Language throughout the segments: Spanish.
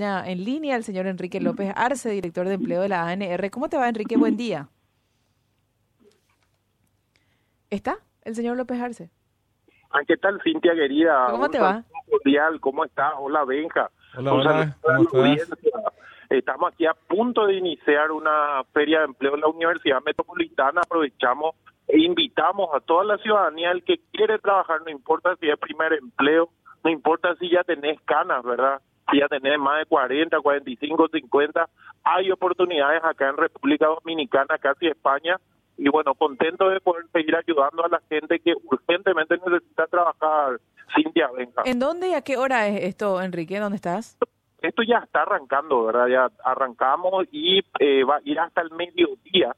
En línea el señor Enrique López Arce, director de empleo de la ANR. ¿Cómo te va, Enrique? Buen día. ¿Está el señor López Arce? Ah, ¿Qué tal, Cintia querida? ¿Cómo te va? Cordial. ¿Cómo estás? Hola, Benja. Hola, hola. ¿Cómo estás? Estamos aquí a punto de iniciar una feria de empleo en la Universidad Metropolitana. Aprovechamos e invitamos a toda la ciudadanía, el que quiere trabajar, no importa si es primer empleo, no importa si ya tenés canas, ¿verdad? Si ya tenés más de 40, 45, 50, hay oportunidades acá en República Dominicana, casi España, y bueno, contento de poder seguir ayudando a la gente que urgentemente necesita trabajar. Cintia, venga. ¿En dónde y a qué hora es esto, Enrique? ¿Dónde estás? Esto ya está arrancando, ¿verdad? Ya arrancamos y eh, va a ir hasta el mediodía.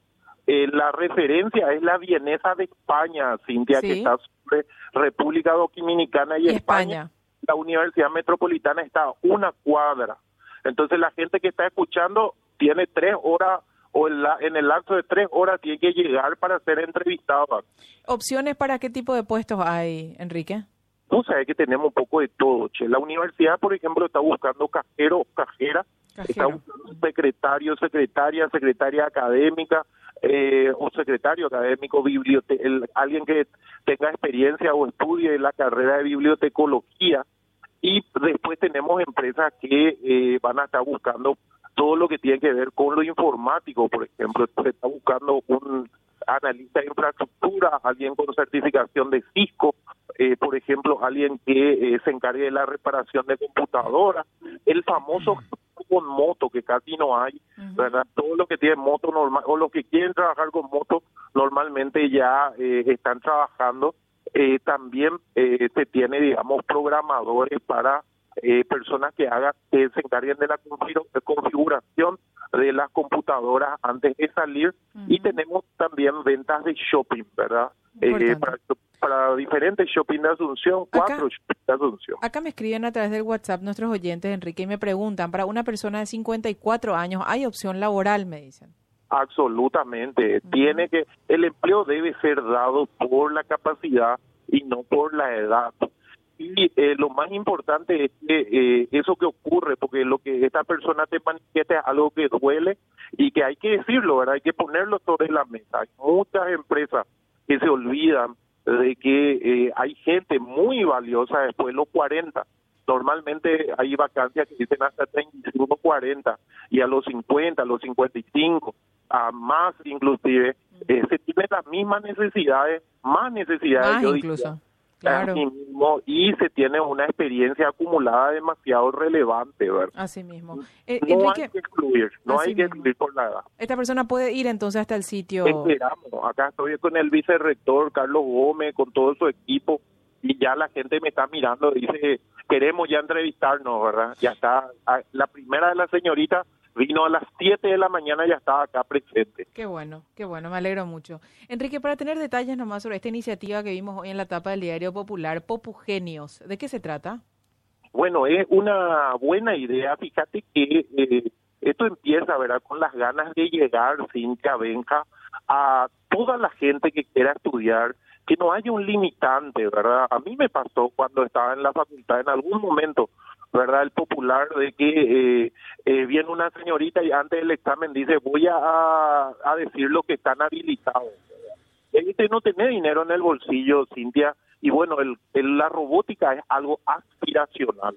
Eh, la referencia es la vienesa de España, Cintia, que está sobre República Dominicana y, España. La Universidad Metropolitana está a una cuadra. Entonces la gente que está escuchando tiene tres horas o en, la, en el lapso de tres horas tiene que llegar para ser entrevistado. ¿Opciones para qué tipo de puestos hay, Enrique? Tú sabes que tenemos un poco de todo, che. La universidad, por ejemplo, está buscando cajero, cajera, está buscando secretario, secretaria, secretaria académica eh, o secretario académico, bibliote alguien que tenga experiencia o estudie la carrera de bibliotecología. Y después tenemos empresas que eh, van a estar buscando todo lo que tiene que ver con lo informático, por ejemplo, se está buscando un analista de infraestructura, alguien con certificación de Cisco, eh, por ejemplo, alguien que eh, se encargue de la reparación de computadoras, el famoso con moto que casi no hay, ¿verdad? Todo lo que tiene moto normal o los que quieren trabajar con moto normalmente ya eh, están trabajando. También se tiene, digamos, programadores para eh, personas que hagan que se encarguen de la configuración de las computadoras antes de salir y tenemos también ventas de shopping, ¿verdad? Eh, para, diferentes shopping de Asunción, cuatro shopping de Asunción. Acá me escriben a través del WhatsApp nuestros oyentes, Enrique, y me preguntan, para una persona de 54 años, ¿hay opción laboral? Me dicen. Absolutamente. Tiene que, el empleo debe ser dado por la capacidad y no por la edad y eh, lo más importante es que eh, eso que ocurre, porque lo que esta persona te manifiesta es algo que duele y que hay que decirlo, ¿verdad? Hay que ponerlo sobre la mesa. Hay muchas empresas que se olvidan de que eh, hay gente muy valiosa después de los 40. Normalmente hay vacancias que dicen hasta 31, 40 y a los 50, a los 55, a más inclusive, se tienen las mismas necesidades, más necesidades. Más incluso. Claro. mismo y se tiene una experiencia acumulada demasiado relevante, ¿verdad? Así mismo. Eh, no hay que excluir, no hay que excluir por la edad. Esta persona puede ir entonces hasta el sitio. Esperamos, acá estoy con el vicerrector Carlos Gómez, con todo su equipo y ya la gente me está mirando, dice, queremos ya entrevistarnos, ¿verdad? Ya está, la primera de las señoritas vino a las 7 de la mañana y ya estaba acá presente. Qué bueno, qué bueno, me alegro mucho. Enrique, para tener detalles nomás sobre esta iniciativa que vimos hoy en la tapa del Diario Popular, Popugenios, ¿de qué se trata? Bueno, es una buena idea, fíjate que eh, esto empieza, ¿verdad?, con las ganas de llegar, sin que Benja, a toda la gente que quiera estudiar, que no haya un limitante, ¿verdad? A mí me pasó cuando estaba en la facultad en algún momento, ¿verdad? El popular de que eh, eh, viene una señorita y antes del examen dice voy a, a decir lo que están habilitados. Este no tiene dinero en el bolsillo, Cintia, y bueno, el, la robótica es algo aspiracional.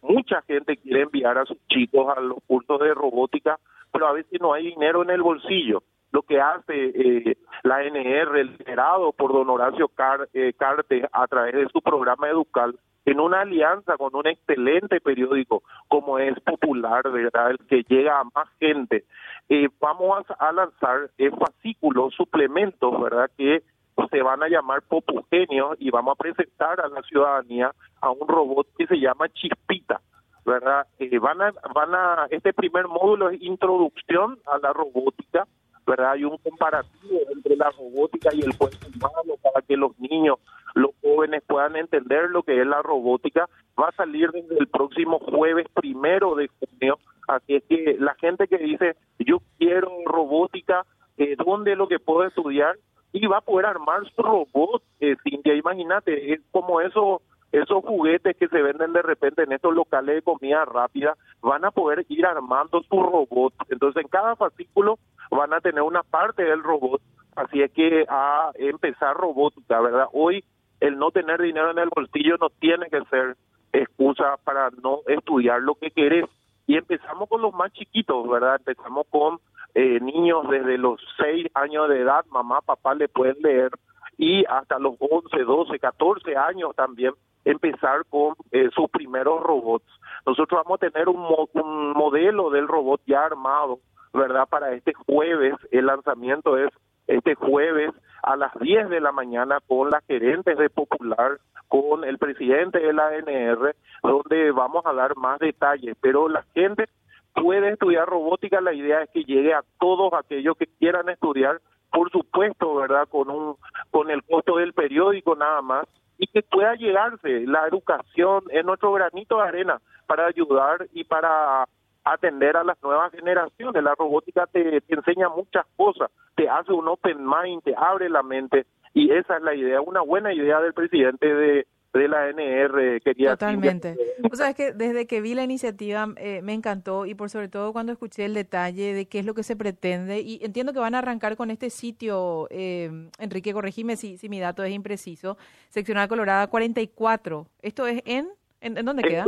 Mucha gente quiere enviar a sus chicos a los cursos de robótica, pero a veces no hay dinero en el bolsillo. Lo que hace eh, la NR, liderado por don Horacio Car eh, Carte a través de su programa Educal, en una alianza con un excelente periódico como es Popular, ¿verdad? El que llega a más gente. Eh, vamos a, lanzar eh, fascículos, suplementos, ¿verdad? Que se van a llamar Popugenios y vamos a presentar a la ciudadanía a un robot que se llama Chispita. ¿verdad? Eh, van a, van a, este primer módulo es introducción a la robótica, ¿verdad? Hay un comparativo entre la robótica y el cuerpo humano para que los niños, los jóvenes puedan entender lo que es la robótica. Va a salir desde el próximo jueves primero de junio. Así es que la gente que dice, yo quiero robótica, eh, ¿dónde es lo que puedo estudiar? Y va a poder armar su robot, eh, Cintia, imagínate, es como eso esos juguetes que se venden de repente en estos locales de comida rápida van a poder ir armando su robot. Entonces en cada fascículo van a tener una parte del robot. Así es que a empezar robótica, ¿verdad? Hoy el no tener dinero en el bolsillo no tiene que ser excusa para no estudiar lo que querés. Y empezamos con los más chiquitos, ¿verdad? Empezamos con eh, niños desde los 6 años de edad, mamá, papá le pueden leer, y hasta los 11, 12, 14 años también empezar con eh, sus primeros robots. Nosotros vamos a tener un, un modelo del robot ya armado, ¿verdad? Para este jueves, el lanzamiento es este jueves a las 10 de la mañana con las gerentes de Popular, con el presidente de la ANR, donde vamos a dar más detalles. Pero la gente puede estudiar robótica, la idea es que llegue a todos aquellos que quieran estudiar, por supuesto, ¿verdad? Con un con el costo del periódico nada más y que pueda llegarse la educación en nuestro granito de arena para ayudar y para atender a las nuevas generaciones. La robótica te, enseña muchas cosas, te hace un open mind, te abre la mente y esa es la idea, una buena idea del presidente de, de la NR quería totalmente. o sea es que desde que vi la iniciativa eh, me encantó y por sobre todo cuando escuché el detalle de qué es lo que se pretende y entiendo que van a arrancar con este sitio eh, Enrique corregime si, si mi dato es impreciso seccional Colorada 44 esto es en en, dónde queda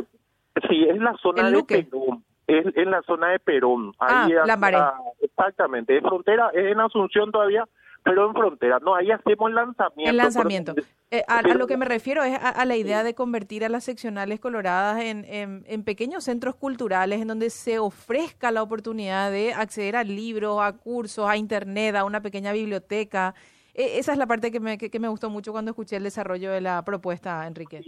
sí es la zona de Perú es en la zona de Perón. Ahí ah, exactamente, es frontera, es en Asunción todavía, pero en frontera. No, ahí hacemos lanzamiento. El lanzamiento. Eh, a, lo que me refiero es a, la idea de convertir a las seccionales coloradas en, en, pequeños centros culturales en donde se ofrezca la oportunidad de acceder a libros, a cursos, a internet, a una pequeña biblioteca. E, esa es la parte que me, que, me gustó mucho cuando escuché el desarrollo de la propuesta, Enrique.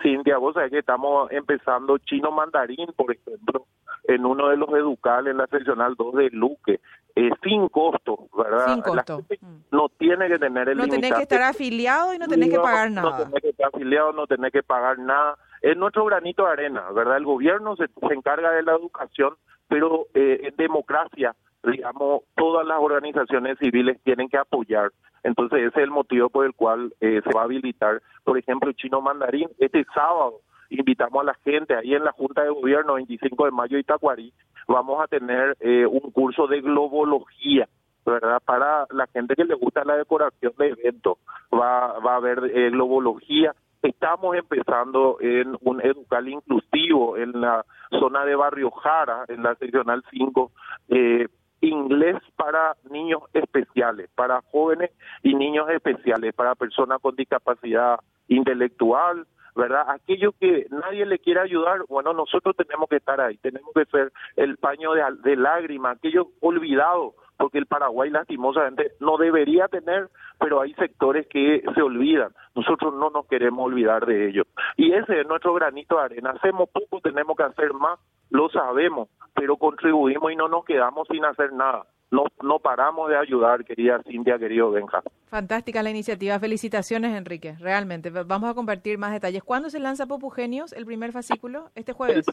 Cintia, vos sabés que estamos empezando chino mandarín, por ejemplo, en uno de los educales en la seccional 2 de Luque, eh, sin costo, ¿verdad? Sin costo. Mm. No tiene que tener el No tenés que estar afiliado y no tenés que pagar nada. No tenés que estar afiliado, no tenés que pagar nada. Es nuestro granito de arena, ¿verdad? El gobierno se, encarga de la educación, pero eh, en democracia, digamos, todas las organizaciones civiles tienen que apoyar. Entonces ese es el motivo por el cual eh, se va a habilitar, por ejemplo, el chino mandarín este sábado invitamos a la gente ahí en la Junta de Gobierno 25 de mayo Itacuarí, vamos a tener eh, un curso de globología, ¿verdad? Para la gente que le gusta la decoración de eventos, va, va a haber eh, globología. Estamos empezando en un educal inclusivo en la zona de Barrio Jara, en la seccional 5, eh, inglés para niños especiales, para jóvenes y niños especiales, para personas con discapacidad intelectual, ¿verdad? Aquello que nadie le quiere ayudar, bueno, nosotros tenemos que estar ahí, tenemos que ser el paño de, de lágrimas, aquello olvidado, porque el Paraguay lastimosamente no debería tener, pero hay sectores que se olvidan. Nosotros no nos queremos olvidar de ello. Y ese es nuestro granito de arena. Hacemos poco, tenemos que hacer más, lo sabemos, pero contribuimos y no nos quedamos sin hacer nada no, no paramos de ayudar, querida Cintia, querido Benja. Fantástica la iniciativa. Felicitaciones, Enrique. Realmente. Vamos a compartir más detalles. ¿Cuándo se lanza Popugenios, el primer fascículo? ¿Este jueves?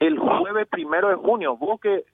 El, jueves primero de junio. Vos que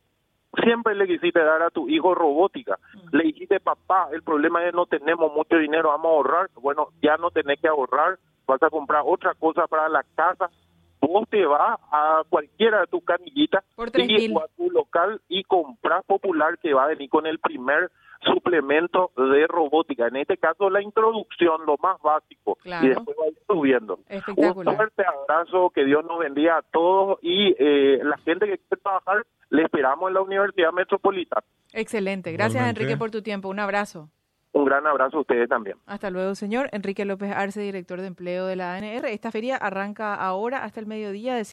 siempre le quisiste dar a tu hijo robótica. Mm. Le dijiste, papá, el problema es no tenemos mucho dinero, vamos a ahorrar. Bueno, ya no tenés que ahorrar, vas a comprar otra cosa para la casa vos te vas a cualquiera de tus canillitas y a tu local y compras popular que va a venir con el primer suplemento de robótica. En este caso, la introducción, lo más básico, y después va a ir subiendo. Un fuerte abrazo, que Dios nos bendiga a todos y eh, la gente que quiere trabajar, le esperamos en la Universidad Metropolitana. Excelente. Gracias, Enrique, por tu tiempo. Un abrazo. Un gran abrazo a ustedes también. Hasta luego, señor. Enrique López Arce, director de empleo de la ANR. Esta feria arranca ahora hasta el mediodía.